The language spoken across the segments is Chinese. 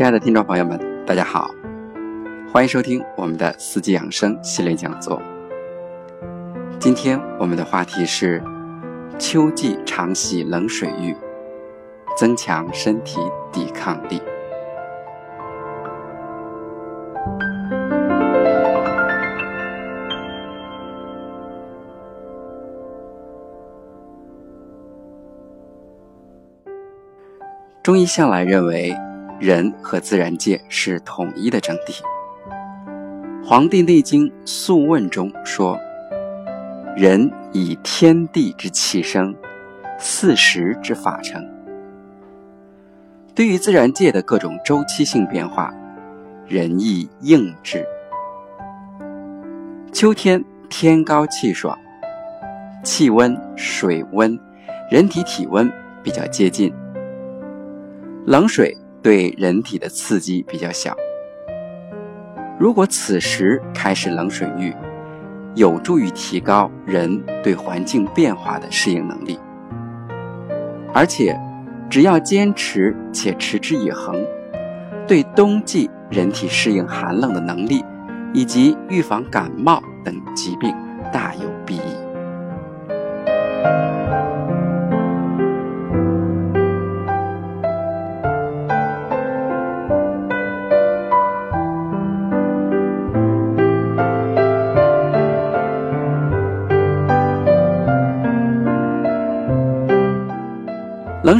亲爱的听众朋友们，大家好，欢迎收听我们的四季养生系列讲座。今天我们的话题是：秋季常洗冷水浴，增强身体抵抗力。中医向来认为，人和自然界是统一的整体。《黄帝内经·素问》中说：“人以天地之气生，四时之法成。”对于自然界的各种周期性变化，人亦应之。秋天天高气爽，气温、水温、人体体温比较接近。冷水对人体的刺激比较小，如果此时开始冷水浴，有助于提高人对环境变化的适应能力。而且，只要坚持且持之以恒，对冬季人体适应寒冷的能力，以及预防感冒等疾病大有裨益。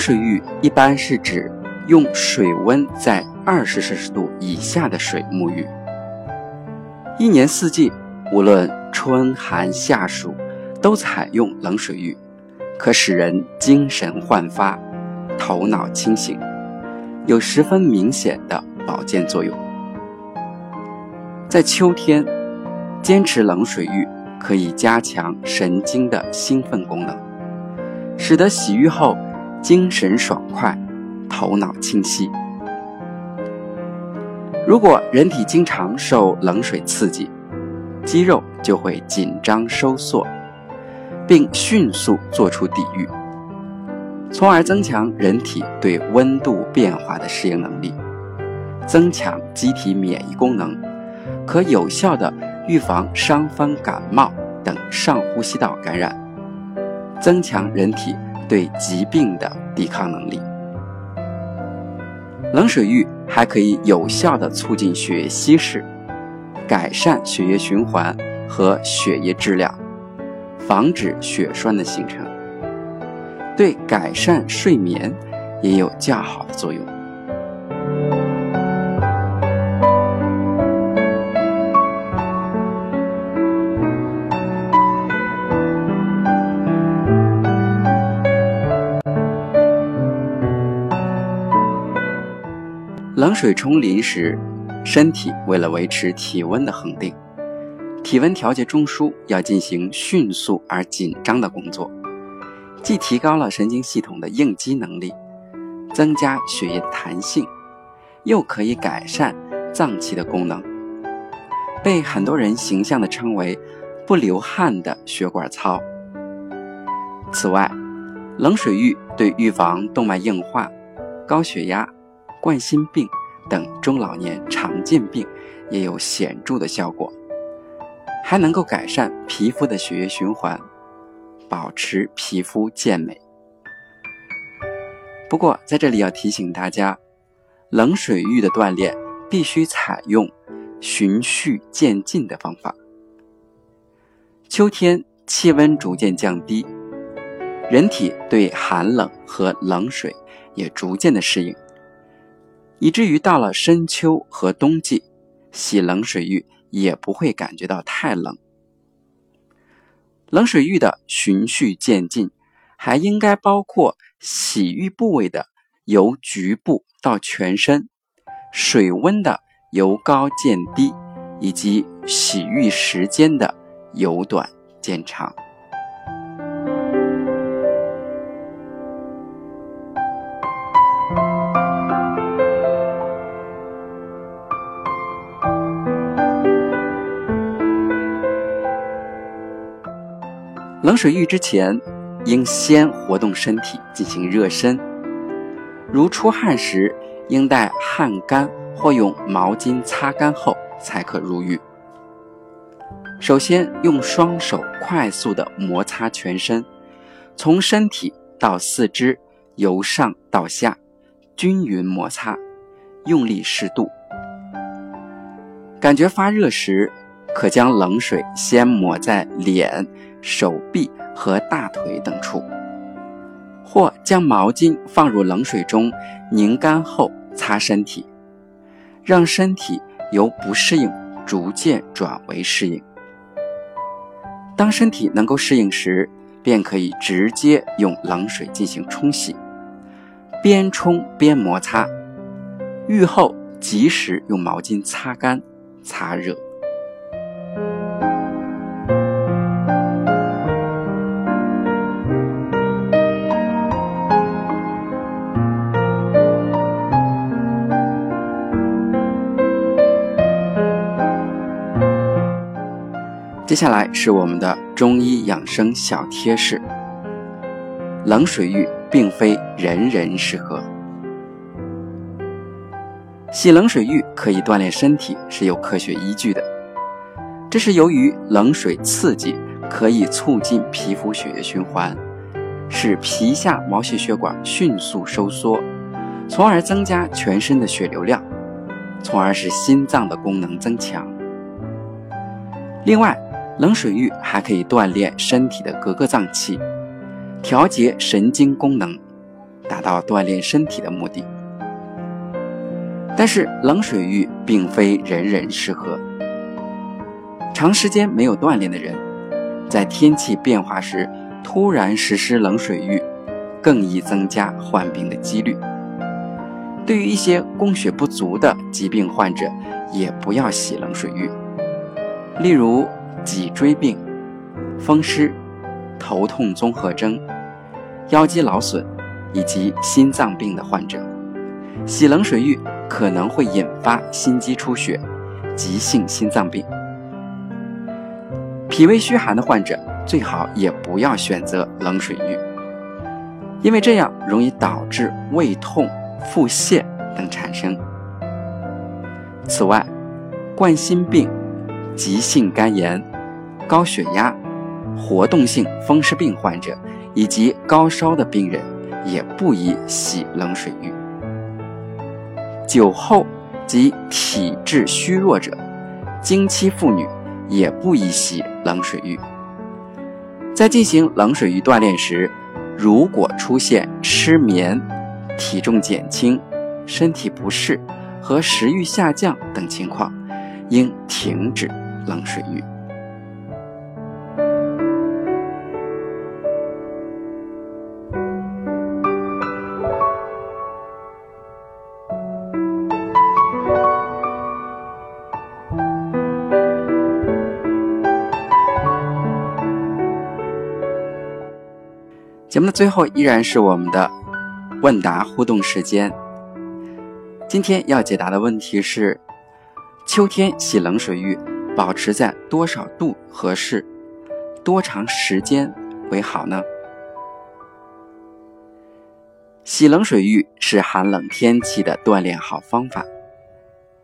水浴一般是指用水温在二十摄氏度以下的水沐浴。一年四季，无论春寒夏暑，都采用冷水浴，可使人精神焕发、头脑清醒，有十分明显的保健作用。在秋天，坚持冷水浴可以加强神经的兴奋功能，使得洗浴后。精神爽快，头脑清晰。如果人体经常受冷水刺激，肌肉就会紧张收缩，并迅速做出抵御，从而增强人体对温度变化的适应能力，增强机体免疫功能，可有效的预防伤风感冒等上呼吸道感染，增强人体。对疾病的抵抗能力，冷水浴还可以有效地促进血液稀释，改善血液循环和血液质量，防止血栓的形成，对改善睡眠也有较好的作用。冷水冲淋时，身体为了维持体温的恒定，体温调节中枢要进行迅速而紧张的工作，既提高了神经系统的应激能力，增加血液弹性，又可以改善脏器的功能，被很多人形象地称为“不流汗的血管操”。此外，冷水浴对预防动脉硬化、高血压。冠心病等中老年常见病也有显著的效果，还能够改善皮肤的血液循环，保持皮肤健美。不过在这里要提醒大家，冷水浴的锻炼必须采用循序渐进的方法。秋天气温逐渐降低，人体对寒冷和冷水也逐渐的适应。以至于到了深秋和冬季，洗冷水浴也不会感觉到太冷。冷水浴的循序渐进，还应该包括洗浴部位的由局部到全身，水温的由高渐低，以及洗浴时间的由短渐长。冷水浴之前，应先活动身体进行热身，如出汗时应待汗干或用毛巾擦干后才可入浴。首先用双手快速地摩擦全身，从身体到四肢，由上到下均匀摩擦，用力适度。感觉发热时，可将冷水先抹在脸、手臂和大腿等处，或将毛巾放入冷水中拧干后擦身体，让身体由不适应逐渐转为适应。当身体能够适应时，便可以直接用冷水进行冲洗，边冲边摩擦，浴后及时用毛巾擦干。擦热。接下来是我们的中医养生小贴士：冷水浴并非人人适合。洗冷水浴可以锻炼身体，是有科学依据的。这是由于冷水刺激可以促进皮肤血液循环，使皮下毛细血管迅速收缩，从而增加全身的血流量，从而使心脏的功能增强。另外，冷水浴还可以锻炼身体的各个脏器，调节神经功能，达到锻炼身体的目的。但是冷水浴并非人人适合。长时间没有锻炼的人，在天气变化时突然实施冷水浴，更易增加患病的几率。对于一些供血不足的疾病患者，也不要洗冷水浴。例如脊椎病、风湿、头痛综合征、腰肌劳损以及心脏病的患者，洗冷水浴。可能会引发心肌出血、急性心脏病。脾胃虚寒的患者最好也不要选择冷水浴，因为这样容易导致胃痛、腹泻等产生。此外，冠心病、急性肝炎、高血压、活动性风湿病患者以及高烧的病人也不宜洗冷水浴。酒后及体质虚弱者、经期妇女也不宜洗冷水浴。在进行冷水浴锻炼时，如果出现失眠、体重减轻、身体不适和食欲下降等情况，应停止冷水浴。节目的最后依然是我们的问答互动时间。今天要解答的问题是：秋天洗冷水浴，保持在多少度合适？多长时间为好呢？洗冷水浴是寒冷天气的锻炼好方法，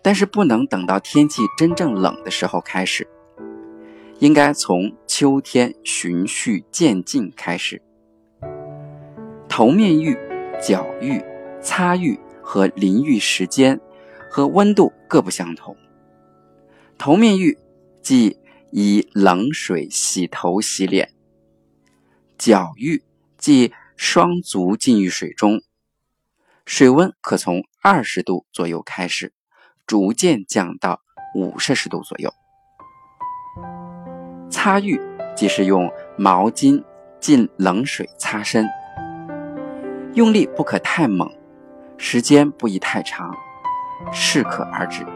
但是不能等到天气真正冷的时候开始，应该从秋天循序渐进开始。头面浴、脚浴、擦浴和淋浴时间和温度各不相同。头面浴即以冷水洗头洗脸，脚浴即双足浸浴水中，水温可从二十度左右开始，逐渐降到五摄氏度左右。擦浴即是用毛巾浸冷水擦身。用力不可太猛，时间不宜太长，适可而止。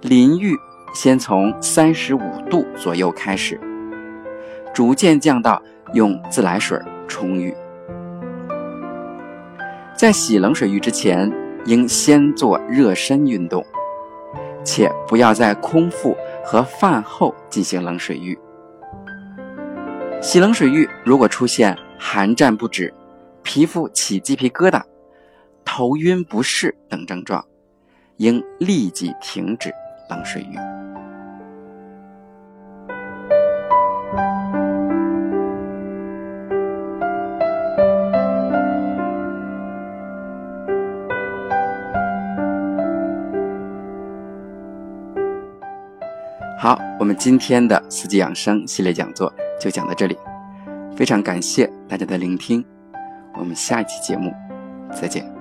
淋浴先从三十五度左右开始，逐渐降到用自来水冲浴。在洗冷水浴之前，应先做热身运动，且不要在空腹和饭后进行冷水浴。洗冷水浴如果出现寒战不止，皮肤起鸡皮疙瘩，头晕不适等症状，应立即停止冷水浴。好，我们今天的四季养生系列讲座就讲到这里，非常感谢大家的聆听，我们下一期节目再见。